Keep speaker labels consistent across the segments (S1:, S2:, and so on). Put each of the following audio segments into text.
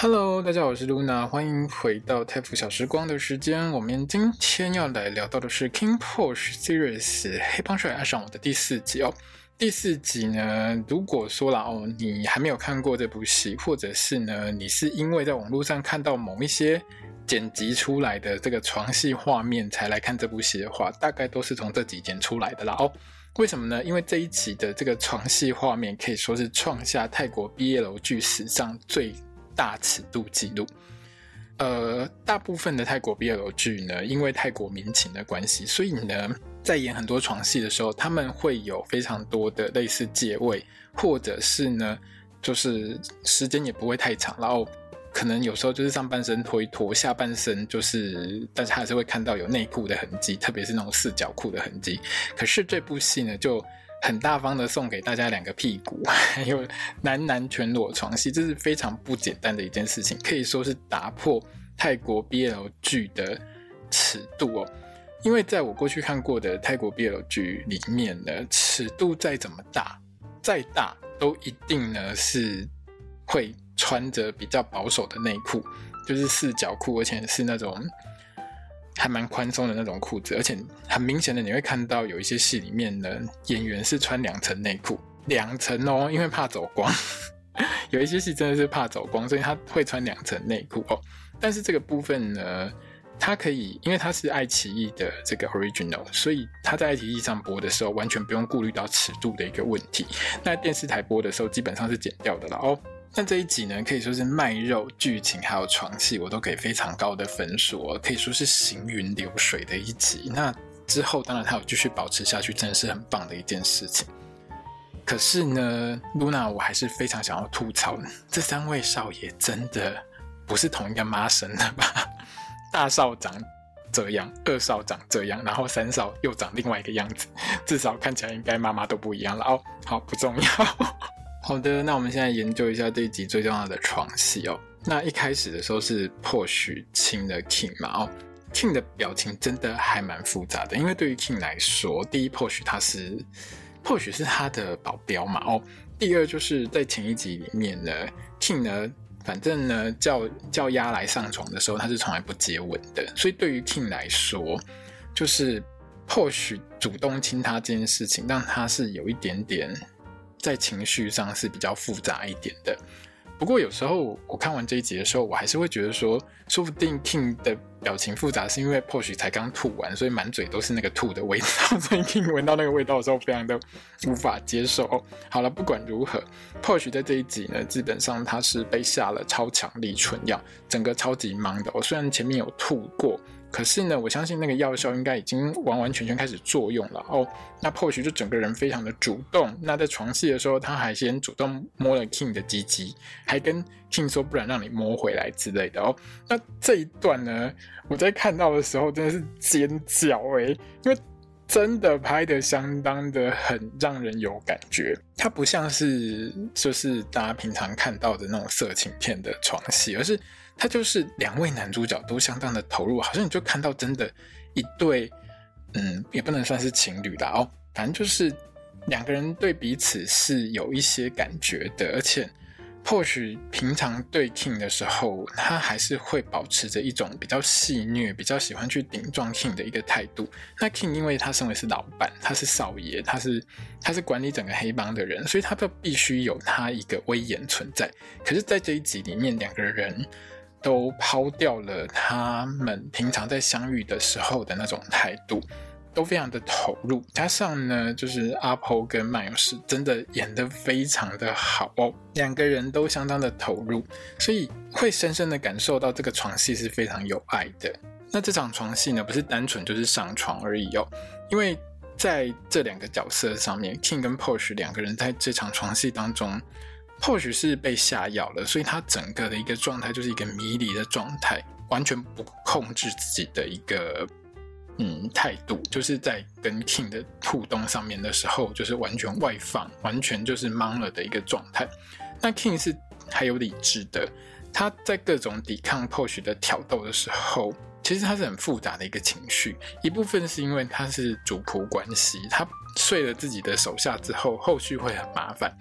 S1: Hello，大家好，我是 Luna，欢迎回到泰腐小时光的时间。我们今天要来聊到的是《King Porsche Series》黑帮帅爱上我的第四集哦。第四集呢，如果说了哦，你还没有看过这部戏，或者是呢，你是因为在网络上看到某一些剪辑出来的这个床戏画面才来看这部戏的话，大概都是从这几剪出来的啦哦。为什么呢？因为这一集的这个床戏画面可以说是创下泰国 BL 剧史上最大尺度记录，呃，大部分的泰国 BL 剧呢，因为泰国民情的关系，所以呢，在演很多床戏的时候，他们会有非常多的类似借位，或者是呢，就是时间也不会太长，然后可能有时候就是上半身脱一脱，下半身就是大家还是会看到有内裤的痕迹，特别是那种四角裤的痕迹。可是这部戏呢，就很大方的送给大家两个屁股，还有男男全裸床戏，这是非常不简单的一件事情，可以说是打破泰国 BL 剧的尺度哦。因为在我过去看过的泰国 BL 剧里面呢，尺度再怎么大，再大都一定呢是会穿着比较保守的内裤，就是四角裤，而且是那种。还蛮宽松的那种裤子，而且很明显的你会看到有一些戏里面呢，演员是穿两层内裤，两层哦，因为怕走光。有一些戏真的是怕走光，所以他会穿两层内裤哦。但是这个部分呢，它可以，因为它是爱奇艺的这个 original，所以它在爱奇艺上播的时候完全不用顾虑到尺度的一个问题。那电视台播的时候基本上是剪掉的了哦。那这一集呢，可以说是卖肉、剧情还有床戏，我都给非常高的分数哦，可以说是行云流水的一集。那之后当然它有继续保持下去，真的是很棒的一件事情。可是呢，Luna，我还是非常想要吐槽，这三位少爷真的不是同一个妈生的吧？大少长这样，二少长这样，然后三少又长另外一个样子，至少看起来应该妈妈都不一样了哦。好，不重要。好的，那我们现在研究一下这一集最重要的床戏哦。那一开始的时候是 Porsche 亲了 King 嘛哦，King 的表情真的还蛮复杂的，因为对于 King 来说，第一 posh 他是 posh 是他的保镖嘛哦，第二就是在前一集里面呢，King 呢，反正呢叫叫鸭来上床的时候，他是从来不接吻的，所以对于 King 来说，就是 posh 主动亲他这件事情，让他是有一点点。在情绪上是比较复杂一点的，不过有时候我看完这一集的时候，我还是会觉得说，说不定 King 的表情复杂是因为 Porsche 才刚吐完，所以满嘴都是那个吐的味道，所以 King 闻到那个味道的时候，非常的无法接受。好了，不管如何，Porsche 在这一集呢，基本上他是被下了超强力春药，整个超级忙的。我虽然前面有吐过。可是呢，我相信那个药效应该已经完完全全开始作用了哦。那 Porsche 就整个人非常的主动。那在床戏的时候，他还先主动摸了 King 的鸡鸡，还跟 King 说不然让你摸回来之类的哦。那这一段呢，我在看到的时候真的是尖叫诶，因为真的拍的相当的很让人有感觉。它不像是就是大家平常看到的那种色情片的床戏，而是。它就是两位男主角都相当的投入，好像你就看到真的，一对，嗯，也不能算是情侣啦哦，反正就是两个人对彼此是有一些感觉的，而且。或许平常对 King 的时候，他还是会保持着一种比较戏谑、比较喜欢去顶撞 King 的一个态度。那 King 因为他身为是老板，他是少爷，他是他是管理整个黑帮的人，所以他就必须有他一个威严存在。可是，在这一集里面，两个人都抛掉了他们平常在相遇的时候的那种态度。都非常的投入，加上呢，就是阿婆跟曼勇士真的演得非常的好哦，两个人都相当的投入，所以会深深的感受到这个床戏是非常有爱的。那这场床戏呢，不是单纯就是上床而已哦，因为在这两个角色上面，King 跟 Porsche 两个人在这场床戏当中，Porsche 是被下药了，所以他整个的一个状态就是一个迷离的状态，完全不控制自己的一个。嗯态度，就是在跟 King 的互动上面的时候，就是完全外放，完全就是懵了的一个状态。那 King 是还有理智的，他在各种抵抗 Push 的挑逗的时候，其实他是很复杂的一个情绪。一部分是因为他是主仆关系，他睡了自己的手下之后，后续会很麻烦。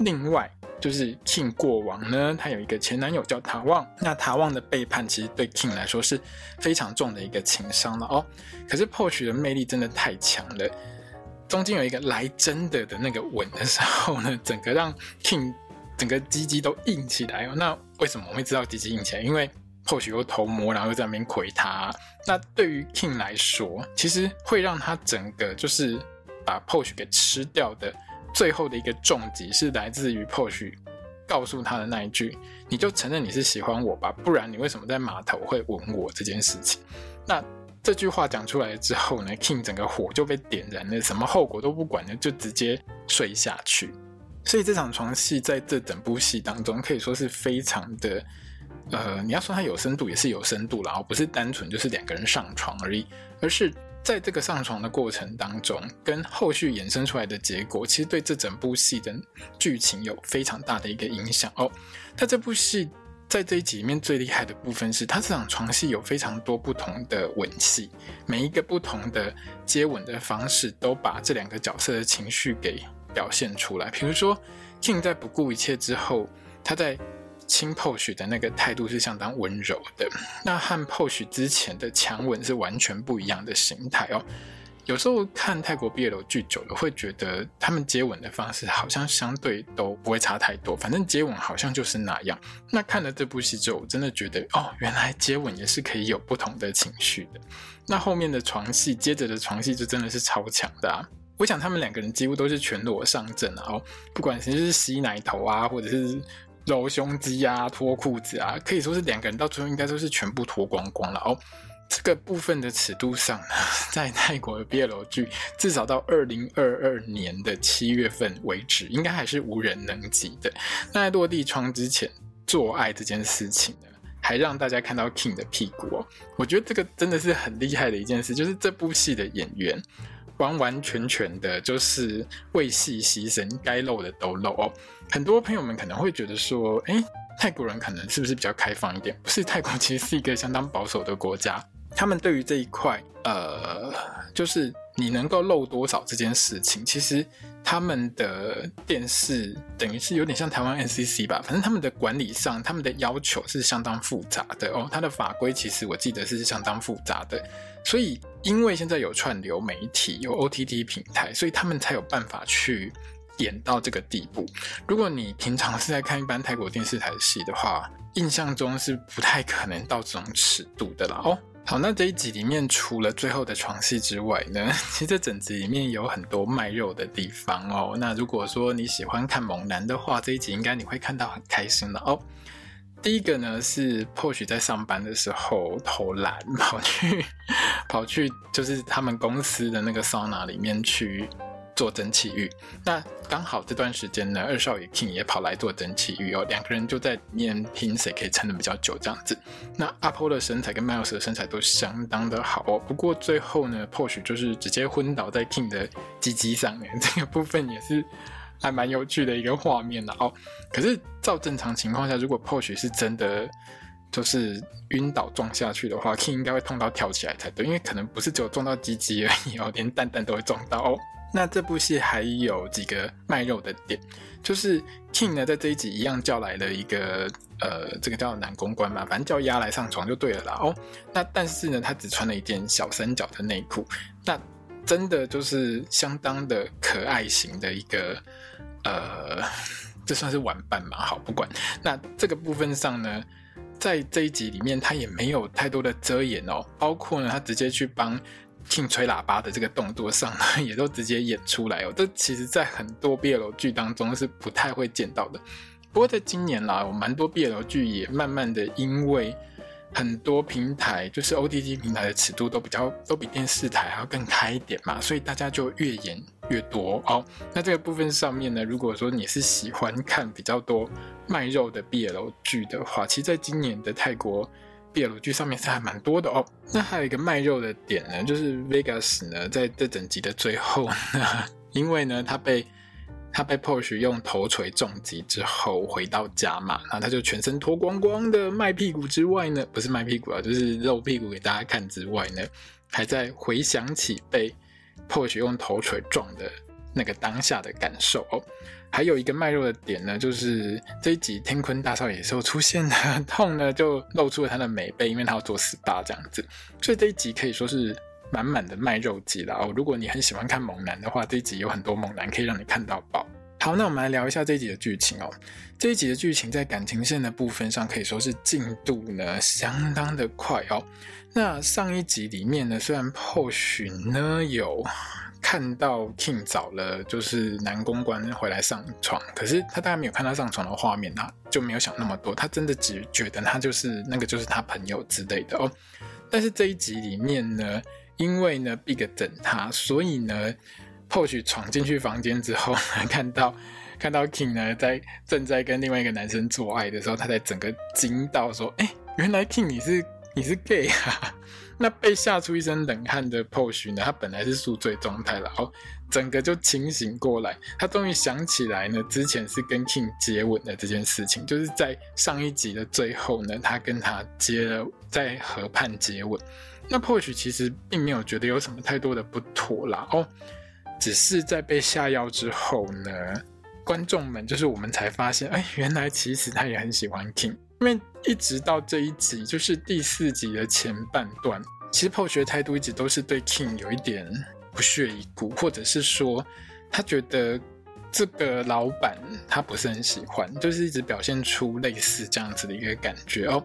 S1: 另外就是 King 过往呢，他有一个前男友叫塔旺，那塔旺的背叛其实对 King 来说是非常重的一个情伤了哦。可是 Porsche 的魅力真的太强了，中间有一个来真的的那个吻的时候呢，整个让 King 整个鸡鸡都硬起来哦。那为什么我会知道鸡鸡硬起来？因为 Porsche 又偷摸，然后又在那边亏他。那对于 King 来说，其实会让他整个就是把 Porsche 给吃掉的。最后的一个重击是来自于 Porsche 告诉他的那一句：“你就承认你是喜欢我吧，不然你为什么在码头会吻我这件事情？”那这句话讲出来之后呢，King 整个火就被点燃了，什么后果都不管了，就直接睡下去。所以这场床戏在这整部戏当中可以说是非常的，呃，你要说它有深度也是有深度，然后不是单纯就是两个人上床而已，而是。在这个上床的过程当中，跟后续衍生出来的结果，其实对这整部戏的剧情有非常大的一个影响哦。他这部戏在这一集里面最厉害的部分是，他这场床戏有非常多不同的吻戏，每一个不同的接吻的方式，都把这两个角色的情绪给表现出来。比如说，King 在不顾一切之后，他在。亲 Posh 的那个态度是相当温柔的，那和 Posh 之前的强吻是完全不一样的形态哦。有时候看泰国毕业楼剧久了，会觉得他们接吻的方式好像相对都不会差太多，反正接吻好像就是那样。那看了这部戏之后，我真的觉得哦，原来接吻也是可以有不同的情绪的。那后面的床戏，接着的床戏就真的是超强的啊！我想他们两个人几乎都是全裸上阵啊，哦，不管是是吸奶头啊，或者是。揉胸肌啊，脱裤子啊，可以说是两个人到最后应该都是全部脱光光了哦。这个部分的尺度上呢，在泰国的 BL 剧，至少到二零二二年的七月份为止，应该还是无人能及的。那在落地窗之前做爱这件事情呢，还让大家看到 King 的屁股哦。我觉得这个真的是很厉害的一件事，就是这部戏的演员。完完全全的就是为戏牺牲，该露的都露哦。很多朋友们可能会觉得说，诶，泰国人可能是不是比较开放一点？不是，泰国其实是一个相当保守的国家。他们对于这一块，呃，就是你能够露多少这件事情，其实他们的电视等于是有点像台湾 NCC 吧。反正他们的管理上，他们的要求是相当复杂的哦。他的法规其实我记得是相当复杂的，所以。因为现在有串流媒体，有 OTT 平台，所以他们才有办法去演到这个地步。如果你平常是在看一般泰国电视台的戏的话，印象中是不太可能到这种尺度的啦。哦，好，那这一集里面除了最后的床戏之外呢，其实这整集里面有很多卖肉的地方哦。那如果说你喜欢看猛男的话，这一集应该你会看到很开心的哦。第一个呢是 p o s h 在上班的时候偷懒跑去跑去就是他们公司的那个桑拿里面去做蒸汽浴，那刚好这段时间呢，二少爷 King 也跑来做蒸汽浴哦，两个人就在里面拼谁可以撑得比较久这样子。那阿波的身材跟 Miles 的身材都相当的好哦，不过最后呢，Porsche 就是直接昏倒在 King 的鸡鸡上面，这个部分也是。还蛮有趣的一个画面的哦，可是照正常情况下，如果 Porsche 是真的就是晕倒撞下去的话，King 应该会痛到跳起来才对，因为可能不是只有撞到鸡鸡而已哦，连蛋蛋都会撞到哦。那这部戏还有几个卖肉的点，就是 King 呢在这一集一样叫来了一个呃，这个叫男公关嘛，反正叫丫来上床就对了啦哦。那但是呢，他只穿了一件小三角的内裤，那真的就是相当的可爱型的一个。呃，这算是玩伴嘛？好，不管。那这个部分上呢，在这一集里面，他也没有太多的遮掩哦。包括呢，他直接去帮 King 吹喇叭的这个动作上呢，也都直接演出来哦。这其实在很多 BL 剧当中是不太会见到的。不过在今年啦，有蛮多 BL 剧也慢慢的因为。很多平台就是 OTT 平台的尺度都比较都比电视台还要更开一点嘛，所以大家就越演越多哦。那这个部分上面呢，如果说你是喜欢看比较多卖肉的 BL 剧的话，其实在今年的泰国 BL 剧上面是还蛮多的哦。那还有一个卖肉的点呢，就是 Vegas 呢在这整集的最后呢，因为呢他被他被 Porsche 用头锤重击之后回到家嘛，然后他就全身脱光光的卖屁股之外呢，不是卖屁股啊，就是露屁股给大家看之外呢，还在回想起被 Porsche 用头锤撞的那个当下的感受哦。还有一个卖肉的点呢，就是这一集天坤大少爷时候出现的痛呢，就露出了他的美背，因为他要做 SPA 这样子，所以这一集可以说是满满的卖肉集了哦。如果你很喜欢看猛男的话，这一集有很多猛男可以让你看到爆。好，那我们来聊一下这一集的剧情哦。这一集的剧情在感情线的部分上可以说是进度呢相当的快哦。那上一集里面呢，虽然破寻呢有。看到 King 找了就是男公关回来上床，可是他大概没有看他上床的画面，他就没有想那么多，他真的只觉得他就是那个就是他朋友之类的哦。但是这一集里面呢，因为呢 Big 整他，所以呢 p o c h 闯进去房间之后呢，看到看到 King 呢在正在跟另外一个男生做爱的时候，他才整个惊到说：“哎、原来 King 你是你是 gay 啊！”那被吓出一身冷汗的 Posh 呢，他本来是宿醉状态，然后整个就清醒过来，他终于想起来呢，之前是跟 King 接吻的这件事情，就是在上一集的最后呢，他跟他接了在河畔接吻。那 Posh 其实并没有觉得有什么太多的不妥啦，哦，只是在被下药之后呢，观众们就是我们才发现，哎，原来其实他也很喜欢 King。因为一直到这一集，就是第四集的前半段，其实 Porsche 的态度一直都是对 King 有一点不屑一顾，或者是说他觉得这个老板他不是很喜欢，就是一直表现出类似这样子的一个感觉哦。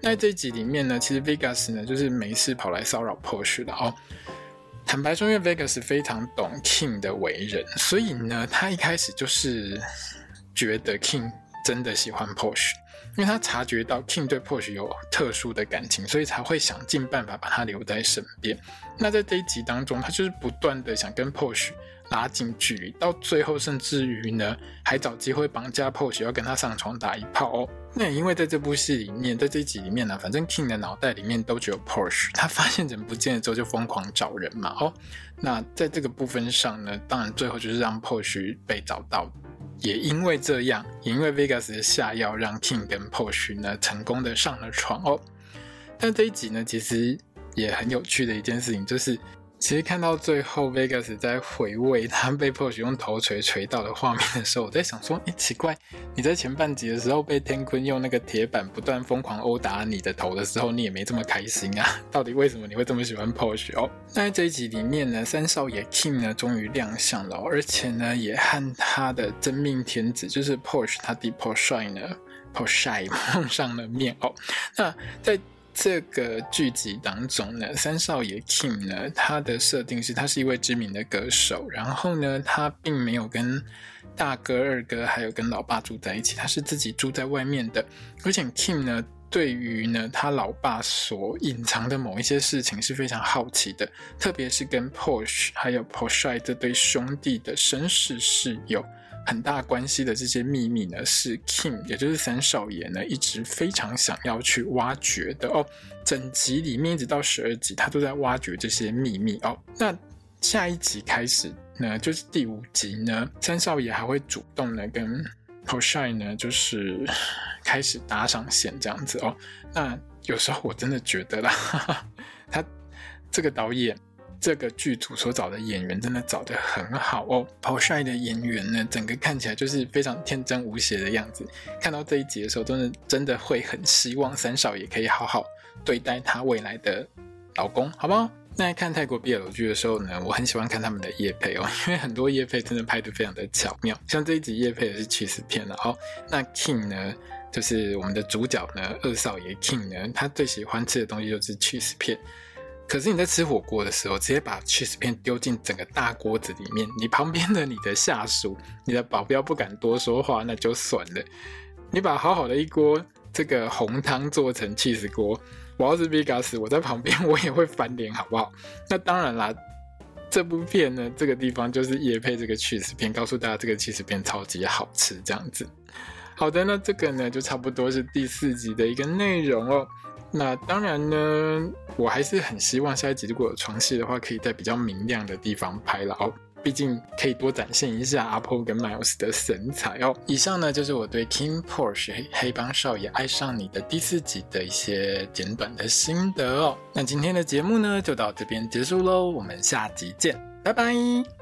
S1: 那这一集里面呢，其实 Vegas 呢就是没事跑来骚扰 Porsche 的哦。坦白说，因为 Vegas 非常懂 King 的为人，所以呢，他一开始就是觉得 King 真的喜欢 Porsche。因为他察觉到 King 对 Porsche 有特殊的感情，所以才会想尽办法把他留在身边。那在这一集当中，他就是不断的想跟 Porsche 拉近距离，到最后甚至于呢，还找机会绑架 Porsche 要跟他上床打一炮哦。那也因为在这部戏里面，在这一集里面呢，反正 King 的脑袋里面都只有 Porsche，他发现人不见了之后就疯狂找人嘛哦。那在这个部分上呢，当然最后就是让 Porsche 被找到。也因为这样，也因为 Vegas 的下药，让 King 跟 Posh 呢成功的上了床哦。但这一集呢，其实也很有趣的一件事情，就是。其实看到最后，Vegas 在回味他被 Porsche 用头锤锤到的画面的时候，我在想说：哎，奇怪，你在前半集的时候被天坤用那个铁板不断疯狂殴打你的头的时候，你也没这么开心啊？到底为什么你会这么喜欢 Porsche 哦？那在这一集里面呢，三少爷 King 呢终于亮相了，而且呢也和他的真命天子就是 Porsche 他弟 Porsche 呢 Porsche 碰上了面哦。那在这个剧集当中呢，三少爷 King 呢，他的设定是他是一位知名的歌手，然后呢，他并没有跟大哥、二哥还有跟老爸住在一起，他是自己住在外面的。而且 King 呢，对于呢他老爸所隐藏的某一些事情是非常好奇的，特别是跟 Porsche 还有 Porsche 这对兄弟的身世是有很大关系的这些秘密呢，是 King，也就是三少爷呢，一直非常想要去挖掘的哦。整集里面一直到十二集，他都在挖掘这些秘密哦。那下一集开始呢，就是第五集呢，三少爷还会主动的跟 Porsche 呢，就是开始搭上线这样子哦。那有时候我真的觉得啦，哈哈，他这个导演。这个剧组所找的演员真的找得很好哦好帅的演员呢，整个看起来就是非常天真无邪的样子。看到这一集的时候，真的真的会很希望三少爷可以好好对待他未来的老公，好不好？那看泰国 BL 剧的时候呢，我很喜欢看他们的夜配哦，因为很多夜配真的拍得非常的巧妙。像这一集夜配的是 cheese 片了哦，那 King 呢，就是我们的主角呢，二少爷 King 呢，他最喜欢吃的东西就是 cheese 片。可是你在吃火锅的时候，直接把 cheese 片丢进整个大锅子里面，你旁边的你的下属、你的保镖不敢多说话，那就算了。你把好好的一锅这个红汤做成 cheese 锅，我要是 Vegas，我在旁边我也会翻脸，好不好？那当然啦，这部片呢，这个地方就是也配这个 cheese 片，告诉大家这个 cheese 片超级好吃，这样子。好的，那这个呢就差不多是第四集的一个内容哦。那当然呢，我还是很希望下一集如果有床戏的话，可以在比较明亮的地方拍了哦。毕竟可以多展现一下阿波跟 Miles 的神采哦。以上呢就是我对 King Porsche 黑黑帮少爷爱上你的第四集的一些简短的心得哦。那今天的节目呢就到这边结束喽，我们下集见，拜拜。